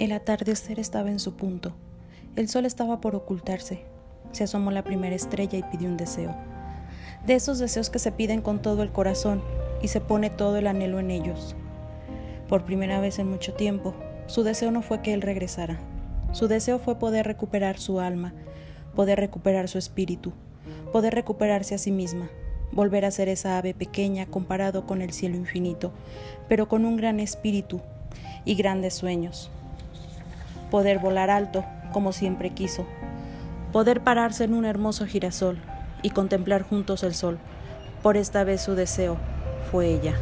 El atardecer estaba en su punto. El sol estaba por ocultarse. Se asomó la primera estrella y pidió un deseo. De esos deseos que se piden con todo el corazón y se pone todo el anhelo en ellos. Por primera vez en mucho tiempo, su deseo no fue que él regresara. Su deseo fue poder recuperar su alma, poder recuperar su espíritu, poder recuperarse a sí misma, volver a ser esa ave pequeña comparado con el cielo infinito, pero con un gran espíritu y grandes sueños. Poder volar alto, como siempre quiso. Poder pararse en un hermoso girasol y contemplar juntos el sol. Por esta vez su deseo fue ella.